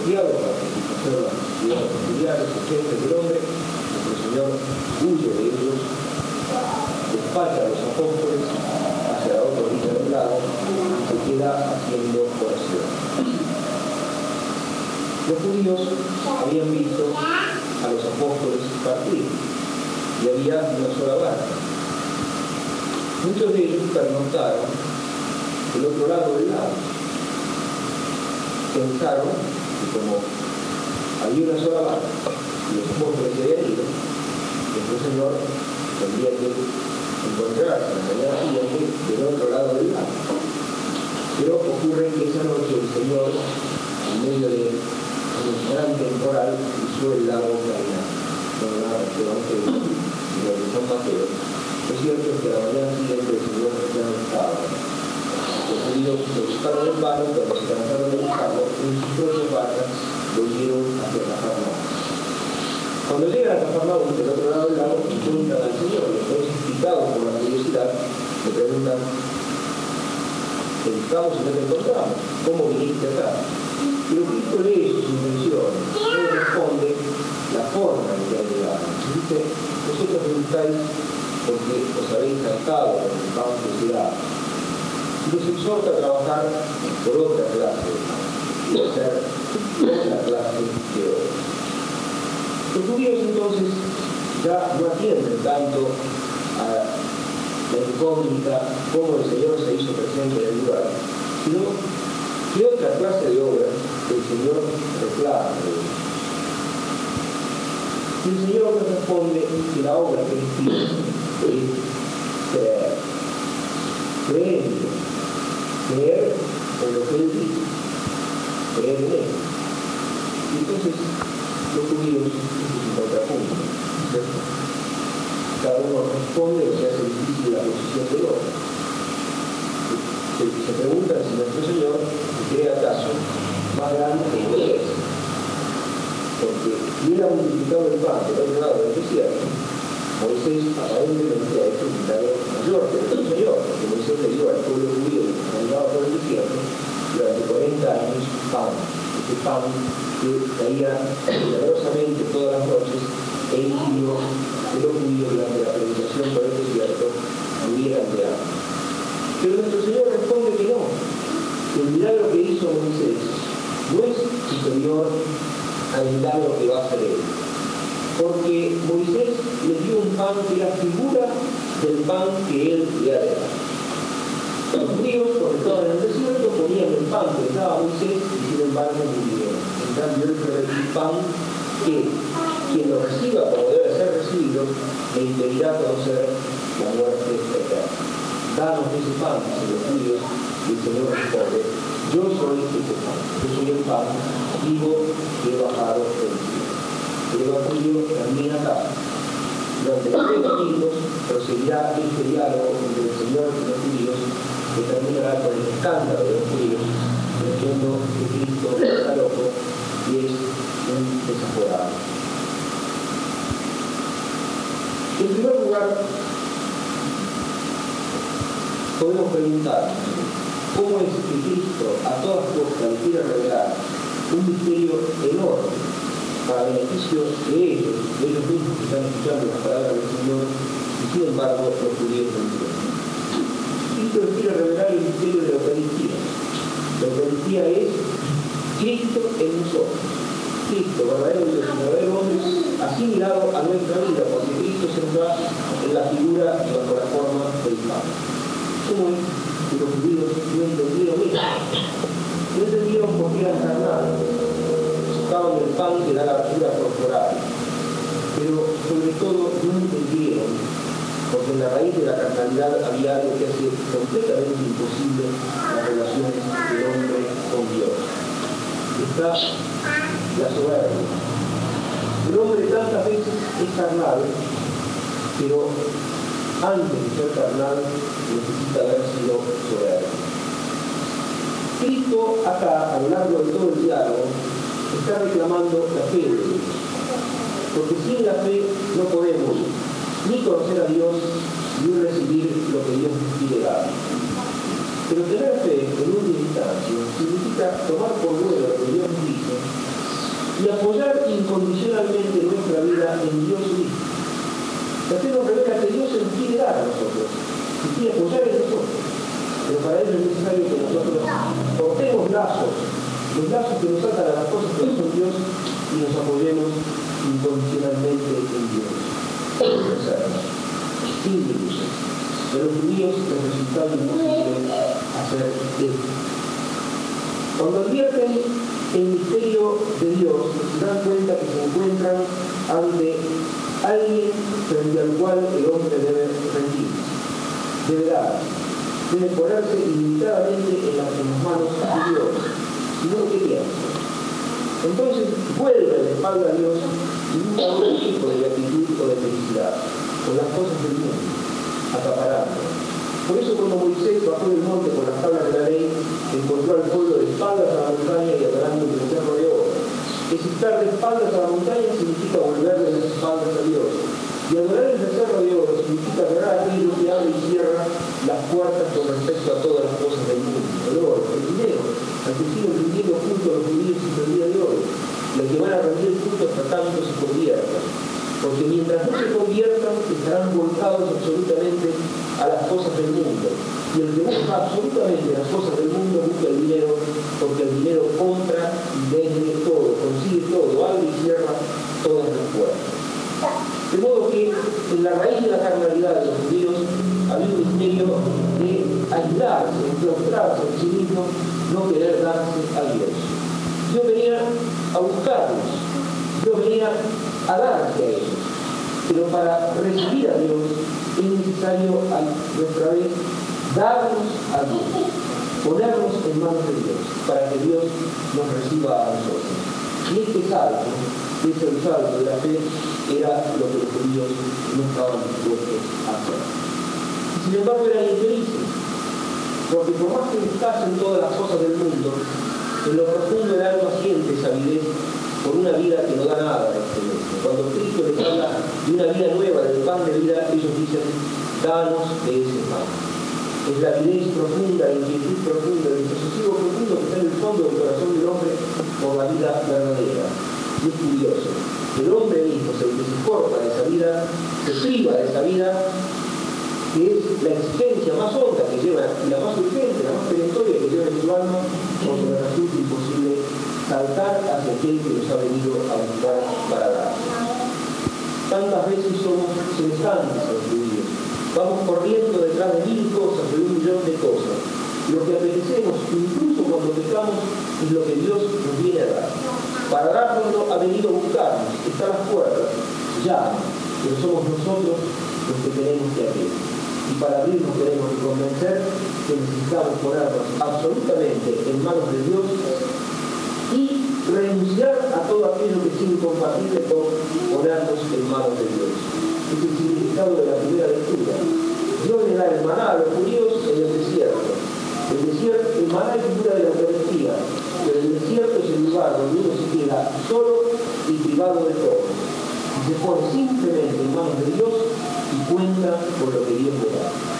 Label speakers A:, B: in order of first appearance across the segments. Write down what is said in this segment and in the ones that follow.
A: apropiado para satisfacer las necesidades familiares jefes del hombre, nuestro Señor huye de ellos, despacha a los apóstoles hacia la otra orilla del lado y se queda haciendo oración. Los judíos habían visto a los apóstoles partir y había una sola barca. Muchos de ellos pernoctaron del otro lado del lago. Pensaron que como había una sola barca y los apóstoles se habían nuestro Señor tendría que encontrarse la mañana siguiente del otro lado del lago. Pero ocurre que esa noche el Señor, en medio de un gran temporal, usó el lago caminando. No nada, sino de San Mateo. Lo cierto es que la mañana siguiente el Señor ya no estaba. Los judíos se buscaron en vano, cuando se cansaron de buscarlo, en sus propias barcas volvieron hacia Cafarnaúm. Cuando llegan a Cafarnaúm, del otro lado del lago, encuentran al Señor, entonces picados por la curiosidad, le preguntan, te buscamos y no encontramos, ¿cómo viniste acá? Pero Cristo lee sus intenciones, él responde la forma en que ha llegado. Dice, vosotros me buscáis porque os habéis cansado que se da. Y los exhorta a trabajar por otra clase y hacer otra clase de obras. Los judíos entonces ya no atienden tanto a la incógnita cómo el Señor se hizo presente en el lugar, sino qué otra clase de obras el Señor reclama de ellos. Y el Señor responde que la obra que él pide es creer. Creer en lo que él dice. Creer en él. Y entonces los judíos, es un contrapunto, ¿cierto? Cada uno responde lo que hace difícil la posición del otro. Se, se preguntan si nuestro Señor se cree acaso más grande que es. Porque ha multiplicado el pan del otro lado del desierto, Moisés aparentemente ha hecho un milagro mayor que nuestro Señor, porque Moisés le dio al pueblo judío que caminaba por el desierto durante 40 años pan, ese pan que caía milagrosamente todas las noches e impidió que los judíos durante la predicación por el desierto de hambre. Pero nuestro Señor responde que no, el milagro que hizo Moisés no es superior al milagro que va a hacer él. Porque Moisés le dio un pan que era figura del pan que él le ha dado. Los judíos, cuando estaban en el desierto, ponían el pan que daba Moisés y sin embargo murieron. En cambio, él fue el pan que quien lo reciba como debe ser recibido, le impedirá conocer la muerte eterna. Danos ese pan, dice los judíos, y el Señor responde, yo soy ese pan, yo soy el pan vivo que he bajado del cielo. El Evangelio termina acá. Durante tres domingos proseguirá este diálogo entre el Señor y los judíos que terminará con el escándalo de los judíos, creyendo que Cristo está loco y es un desaforado. En primer lugar, podemos preguntar cómo es que Cristo a todas costas quiere revelar un misterio enorme para beneficio de ellos, de ellos mismos que están escuchando las palabras del Señor, y sin embargo los judíos no entienden. Cristo quiere revelar el misterio de la Eucaristía. La Eucaristía es Cristo en nosotros. Cristo, verdadero Dios verdadero hombre, asimilado a nuestra vida, porque Cristo se nos da en la figura y bajo la forma del Padre. ¿Cómo es que los judíos no entendieron esto? No entendieron por qué era carnal. Buscaban el pan que da la altura corporal. Pero sobre todo no entendieron porque en la raíz de la carnalidad había algo que hace completamente imposible las La soberbia. El hombre tantas veces es carnal, pero antes de ser carnal necesita haber sido soberbio. Cristo acá, a lo largo de todo el diálogo, está reclamando la fe de Dios. Porque sin la fe no podemos ni conocer a Dios, ni recibir lo que Dios quiere dar. Pero tener fe en un instancia significa tomar por bueno lo que Dios dice y apoyar incondicionalmente nuestra vida en Dios mismo. La fe nos revela que Dios se quiere dar a nosotros, y quiere apoyar en nosotros. Pero para ello es necesario que nosotros cortemos lazos, los lazos que nos atan a las cosas que son Dios y nos apoyemos incondicionalmente en Dios. Sin ilusiones. De los judíos les resultaba imposible hacer esto. Cuando advierten el misterio de Dios, se dan cuenta que se encuentran ante alguien frente al cual el hombre debe rendirse, debe dar, debe ponerse ilimitadamente en las, manos de Dios, si no quería. Entonces vuelve la espalda a Dios y busca otro tipo de gratitud o de felicidad, con las cosas del mundo, Por eso cuando Moisés bajó del monte con las tablas de la ley, encontró al pueblo de espaldas a la montaña y adorando el cerro de oro. Es estar de espaldas a la montaña significa volverle las espaldas a Dios. Y adorar el becerro de oro significa adorar aquello que abre y cierra las puertas con respecto a todas las cosas del mundo. El oro, el dinero, al que siguen rindiendo junto a los judíos y el día de hoy. Los que van a rendir junto hasta tanto se. Porque mientras no se conviertan, estarán volcados absolutamente a las cosas del mundo. Y el que busca absolutamente las cosas del mundo busca el dinero, porque el dinero compra y vende todo, consigue todo, abre y cierra todas las puertas. De modo que en la raíz de la carnalidad de los judíos había un misterio de aislarse, enclaustrarse en sí mismo, no querer darse a Dios. Dios venía a buscarlos, Dios venía a darse a ellos. Para recibir a Dios es necesario a nuestra vez darnos a Dios, ponernos en manos de Dios, para que Dios nos reciba a nosotros. Y este salto, este salto de la fe, era lo que los judíos no estaban dispuestos a hacer. Y sin embargo eran infelices, porque por más que buscasen todas las cosas del mundo, en lo profundo del alma siente esa por una vida que no da nada este. Cuando Cristo les habla de una vida nueva, del pan de vida, ellos dicen, danos de ese pan. Es la avidez profunda, la inquietud profunda, el desasosiego profundo que está en el fondo del corazón del hombre por la vida verdadera. Y es curioso. El hombre mismo se corta de esa vida, se priva de esa vida, que es la exigencia más honda que lleva, y la más urgente, la más perentoria que lleva en su alma, le resulta imposible saltar hacia aquel que nos ha venido a buscar para dar. Tantas veces somos semejantes a los judíos. Vamos corriendo detrás de mil cosas, de un millón de cosas. Lo que apetecemos, incluso cuando pecamos, es lo que Dios nos viene a dar. Para darnos ha venido a buscarnos, está a las puertas, ya, pero somos nosotros los que tenemos que abrir. Y para abrirnos tenemos que convencer que necesitamos ponernos absolutamente en manos de Dios y renunciar a todo aquello que es incompatible con ponernos en manos de Dios. Es el significado de la primera lectura. Dios le da el maná a los judíos en el desierto. El desierto, el maná es figura de la Eucaristía, pero el desierto es el lugar donde uno se queda solo y privado de todo. Y se pone simplemente en manos de Dios y cuenta con lo que Dios le da.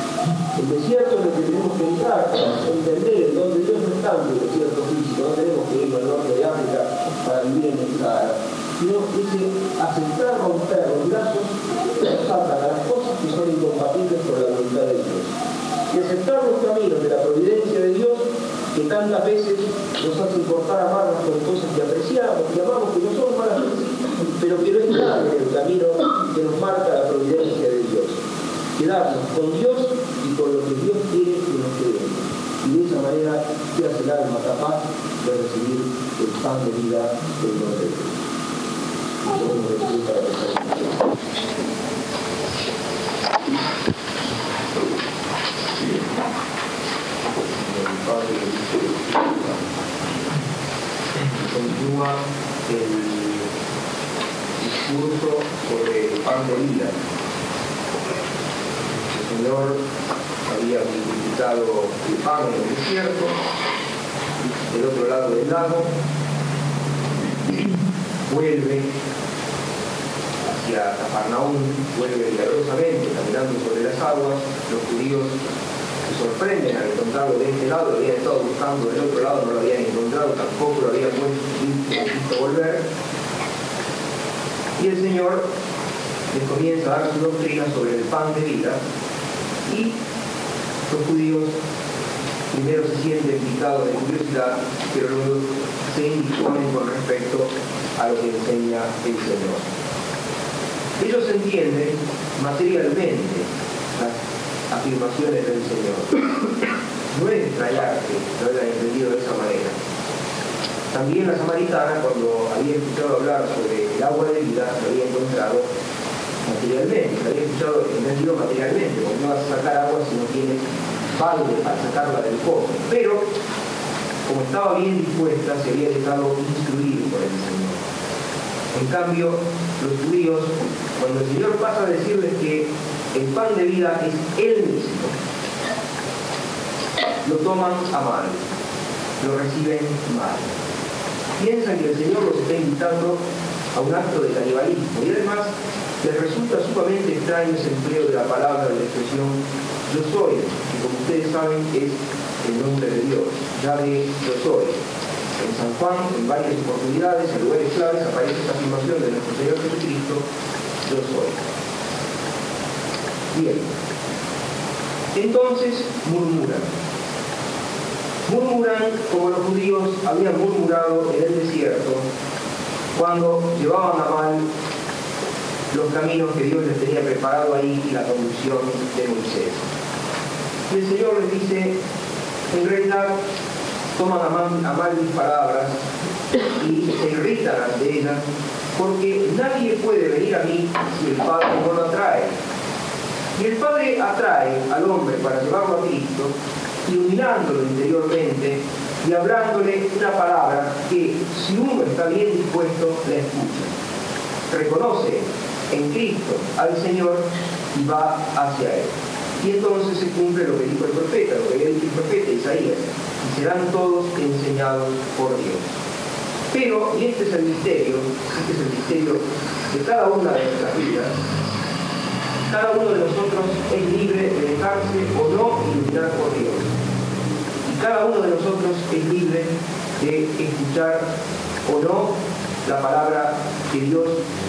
A: El desierto es lo que tenemos que entrar para entender el don de Dios no es tanto el desierto físico, no tenemos que ir al norte de África para vivir en el Sahara, sino ese aceptar romper los brazos atan a las cosas que son incompatibles con la voluntad de Dios. Y aceptar los caminos de la providencia de Dios que tantas veces nos hacen cortar amarnos con cosas que apreciamos, que amamos, que no son malas pero que no están en el camino que nos marca la providencia de Dios. Quedarnos con Dios con lo que Dios quiere que nos quedemos. Y de esa manera se hace el alma capaz de recibir el pan de vida del nombre de. Continúa el discurso sobre el pan de vida. El Señor había multiplicado el pan en el desierto, del otro lado del lago, vuelve hacia Cafarnaún, vuelve milagrosamente caminando sobre las aguas, los judíos se sorprenden al encontrarlo de este lado, lo habían estado buscando del otro lado, no lo habían encontrado, tampoco lo habían visto volver. Y el Señor les comienza a dar su doctrina sobre el pan de vida y los judíos primero se sienten picados de curiosidad, pero luego se indisponen con respecto a lo que enseña el Señor. Ellos entienden materialmente las afirmaciones del Señor. No es extrañar que lo hayan entendido de esa manera. También la samaritana, cuando había escuchado hablar sobre el agua de vida, lo había encontrado materialmente, lo había escuchado entendido materialmente, porque no vas a sacar agua si no tienes balde para sacarla del pozo. Pero, como estaba bien dispuesta, se había dejado instruir por el Señor. En cambio, los judíos, cuando el Señor pasa a decirles que el pan de vida es Él mismo, lo toman a mal, lo reciben mal. Piensan que el Señor los está invitando a un acto de canibalismo y además les resulta sumamente extraño ese empleo de la palabra, de la expresión yo soy, que como ustedes saben es el nombre de Dios, de yo soy. En San Juan, en varias oportunidades, en lugares claves, aparece esta afirmación de nuestro Señor Jesucristo, yo soy. Bien. Entonces murmuran. Murmuran como los judíos habían murmurado en el desierto cuando llevaban a mal los caminos que Dios les tenía preparado ahí y la conducción de Moisés. Y el Señor les dice, en realidad toman a mal, mis palabras y se irritan ante ellas, porque nadie puede venir a mí si el Padre no lo atrae. Y el Padre atrae al hombre para llevarlo a Cristo, iluminándolo interiormente y hablándole una palabra que, si uno está bien dispuesto, la escucha. Reconoce en Cristo al Señor y va hacia Él. Y entonces se cumple lo que dijo el profeta, lo que había dicho el profeta Isaías, y serán todos enseñados por Dios. Pero, y este es el misterio, este es el misterio de cada una de nuestras vidas, cada uno de nosotros es libre de dejarse o no iluminar por Dios. Y cada uno de nosotros es libre de escuchar o no la palabra que Dios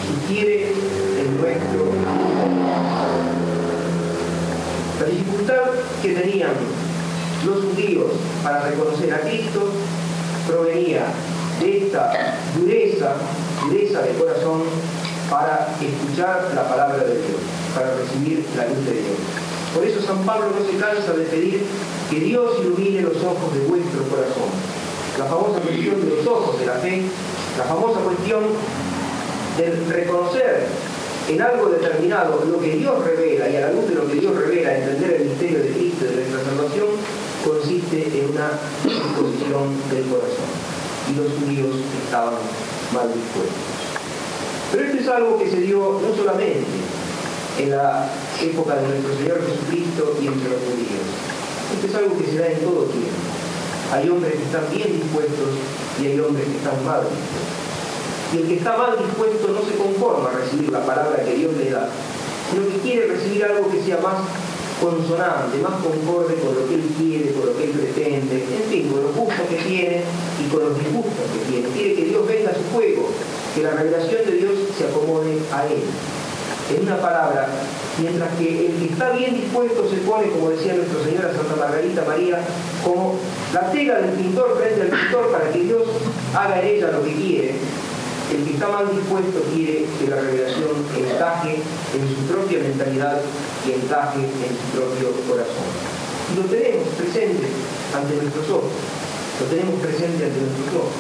A: sugiere en nuestro La dificultad que tenían los judíos para reconocer a Cristo provenía de esta dureza, dureza de corazón para escuchar la palabra de Dios, para recibir la luz de Dios. Por eso San Pablo no se cansa de pedir que Dios ilumine los ojos de vuestro corazón. La famosa cuestión de los ojos de la fe la famosa cuestión de reconocer en algo determinado lo que Dios revela y a la luz de lo que Dios revela, entender el misterio de Cristo de nuestra salvación, consiste en una disposición del corazón. Y los judíos estaban mal dispuestos. Pero esto es algo que se dio no solamente en la época de nuestro Señor Jesucristo y entre los judíos. Esto es algo que se da en todo tiempo. Hay hombres que están bien dispuestos y hay hombres que están mal dispuestos. Y el que está mal dispuesto no se conforma a recibir la palabra que Dios le da, sino que quiere recibir algo que sea más consonante, más concorde con lo que él quiere, con lo que él pretende, en fin, con los gustos que tiene y con los disgustos que tiene. Quiere que Dios venga a su juego, que la revelación de Dios se acomode a él. En una palabra, mientras que el que está bien dispuesto se pone, como decía nuestra señora Santa Margarita María, como la tela del pintor frente al pintor para que Dios haga en ella lo que quiere, el que está mal dispuesto quiere que la revelación encaje en su propia mentalidad y encaje en su propio corazón. Y lo tenemos presente ante nuestros ojos, lo tenemos presente ante nuestros ojos.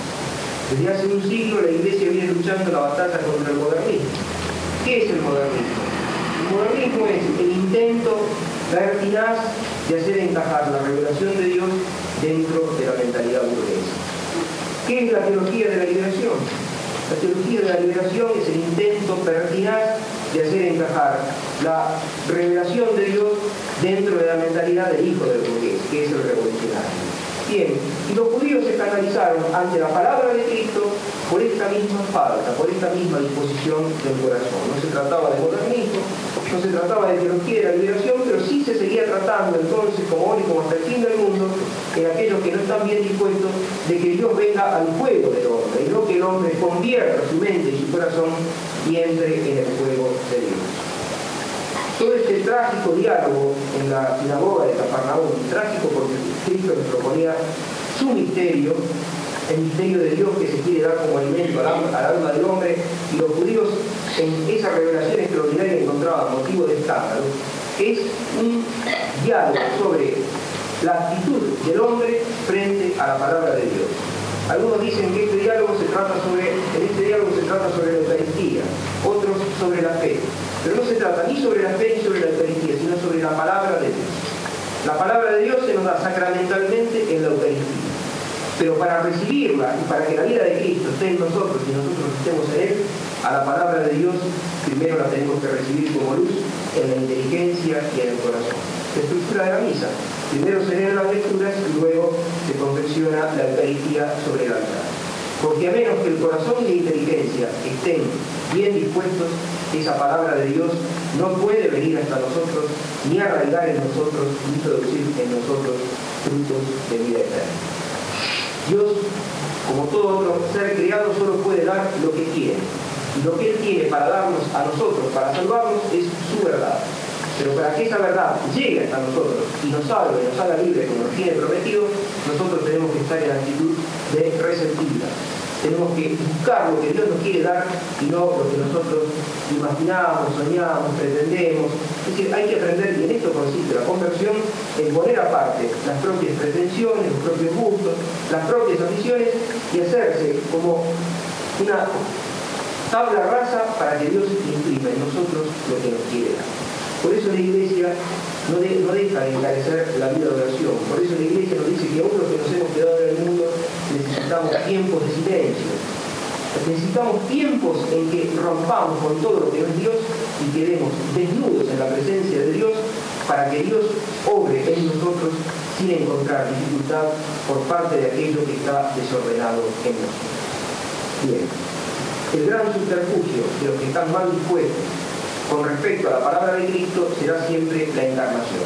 A: Desde hace un siglo la Iglesia viene luchando la batalla contra el modernismo. ¿Qué es el modernismo? El modernismo es el intento pertinaz de hacer encajar la revelación de Dios dentro de la mentalidad burguesa. ¿Qué es la teología de la liberación? La teología de la liberación es el intento pertinaz de hacer encajar la revelación de Dios dentro de la mentalidad del hijo del burgués, que es el revolucionario. Bien, y los judíos se canalizaron ante la palabra de Cristo por esta misma falta, por esta misma disposición del corazón. No se trataba de modernismo, no se trataba de teología de la liberación, pero sí se seguía tratando entonces como hoy, como hasta el fin del mundo, en aquellos que no están bien dispuestos de que Dios venga al fuego del hombre, y no que el hombre convierta su mente y su corazón y entre en el fuego de Dios todo este trágico diálogo en la sinagoga de Cafarnaúm, trágico porque Cristo nos proponía su misterio, el misterio de Dios que se quiere dar como alimento al alma, del hombre, y los judíos en revelación extraordinaria encontraban motivo de escándalo, es un diálogo sobre la actitud del hombre frente a la palabra de Dios. Algunos dicen que este diálogo se trata sobre, en este diálogo se trata sobre la Eucaristía, otros sobre la fe. Pero no se trata ni sobre la fe ni sobre la Eucaristía, sino sobre la palabra de Dios. La palabra de Dios se nos da sacramentalmente en la Eucaristía. Pero para recibirla y para que la vida de Cristo esté en nosotros y nosotros estemos en Él, a la palabra de Dios primero la tenemos que recibir como luz en la inteligencia y en el corazón. La estructura de la misa. Primero se leen las lecturas y luego se confecciona la Eucaristía sobre el altar. Porque a menos que el corazón y la inteligencia estén bien dispuestos, esa palabra de Dios no puede venir hasta nosotros, ni arraigar en nosotros, ni producir en nosotros frutos de vida eterna. Dios, como todo otro ser criado, solo puede dar lo que quiere. Lo que Él tiene para darnos a nosotros, para salvarnos, es su verdad. Pero para que esa verdad llegue hasta nosotros y nos salve, nos haga libre como nos tiene prometido, nosotros tenemos que estar en la actitud de receptividad tenemos que buscar lo que Dios nos quiere dar y no lo que nosotros imaginamos, soñamos, pretendemos. Es decir, hay que aprender, y en esto consiste la conversión, en poner aparte las propias pretensiones, los propios gustos, las propias ambiciones y hacerse como una tabla rasa para que Dios imprima en nosotros lo que nos quiere dar. Por eso la iglesia no, deja de encarecer la vida de oración. Por eso la iglesia nos dice que aún los que nos hemos quedado en el mundo necesitamos tiempos de silencio. Necesitamos tiempos en que rompamos con todo lo que no es Dios y quedemos desnudos en la presencia de Dios para que Dios obre en nosotros sin encontrar dificultad por parte de aquello que está desordenado en nosotros. Bien, el gran subterfugio de los que están mal dispuestos con respecto a la palabra de Cristo será siempre la encarnación.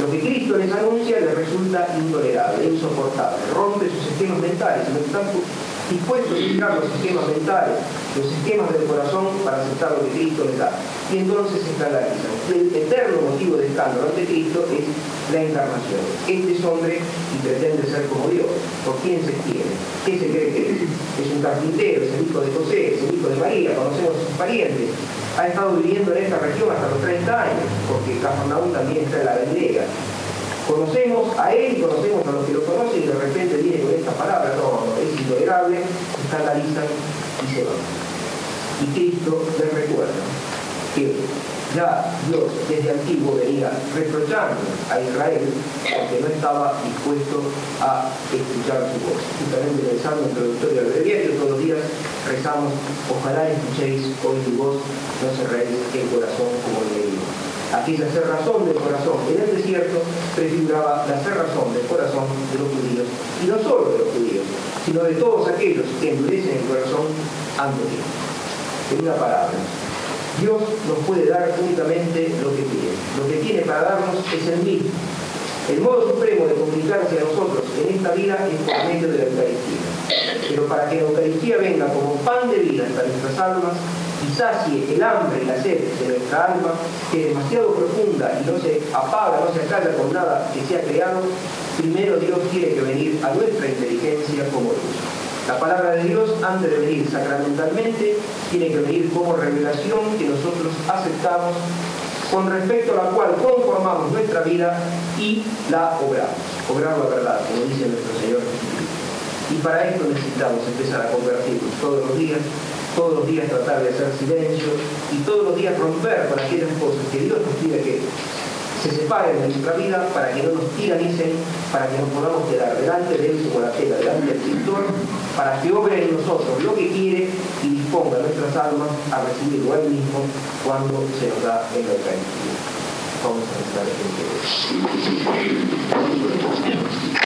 A: Lo que Cristo les anuncia les resulta intolerable, insoportable, rompe sus esquemas mentales, no están dispuestos a utilizar los esquemas mentales, los esquemas del corazón para aceptar lo que Cristo les da. Y entonces se escandalizan. El eterno motivo de escándalo ante Cristo es la encarnación. Este es hombre y pretende ser como Dios. ¿Por quién se quiere? ¿Qué se cree que es? Es un carpintero, es el hijo de José, es el hijo de María, conocemos a sus parientes ha estado viviendo en esta región hasta los 30 años, porque Cafarnaúm también está en la Vendega. Conocemos a él y conocemos a los que lo conocen y de repente viene con esta palabra, no, es intolerable, escandalizan y se van. Y Cristo les recuerda que ya Dios desde antiguo venía reprochando a Israel porque no estaba dispuesto a escuchar su voz. Justamente en el Salmo introductorio del breviario todos los días rezamos, ojalá escuchéis hoy tu voz, no cerréis el corazón como el medio. Aquella cerrazón del corazón en el desierto prefiguraba la cerrazón del corazón de los judíos, y no solo de los judíos, sino de todos aquellos que endurecen el corazón ante Dios. En una palabra, Dios nos puede dar únicamente lo que tiene. Lo que tiene para darnos es el mismo. El modo supremo de comunicarse a nosotros en esta vida es por medio de la Eucaristía. Pero para que la Eucaristía venga como pan de vida para nuestras almas y sacie el hambre y la sed de nuestra alma, que es demasiado profunda y no se apaga, no se acalla con nada que sea creado, primero Dios tiene que venir a nuestra inteligencia como luz. La palabra de Dios, antes de venir sacramentalmente, tiene que venir como revelación que nosotros aceptamos, con respecto a la cual conformamos nuestra vida y la obramos. Obrar la verdad, como dice nuestro Señor Y para esto necesitamos empezar a convertirnos todos los días, todos los días tratar de hacer silencio y todos los días romper con aquellas cosas que Dios nos pide que se separen de nuestra vida para que no nos tiranicen, para que nos podamos quedar delante de Él como la tela, delante del pintor, para que obre en nosotros lo que quiere y disponga nuestras almas a recibirlo a Él mismo cuando se nos da en la. Vamos a estar en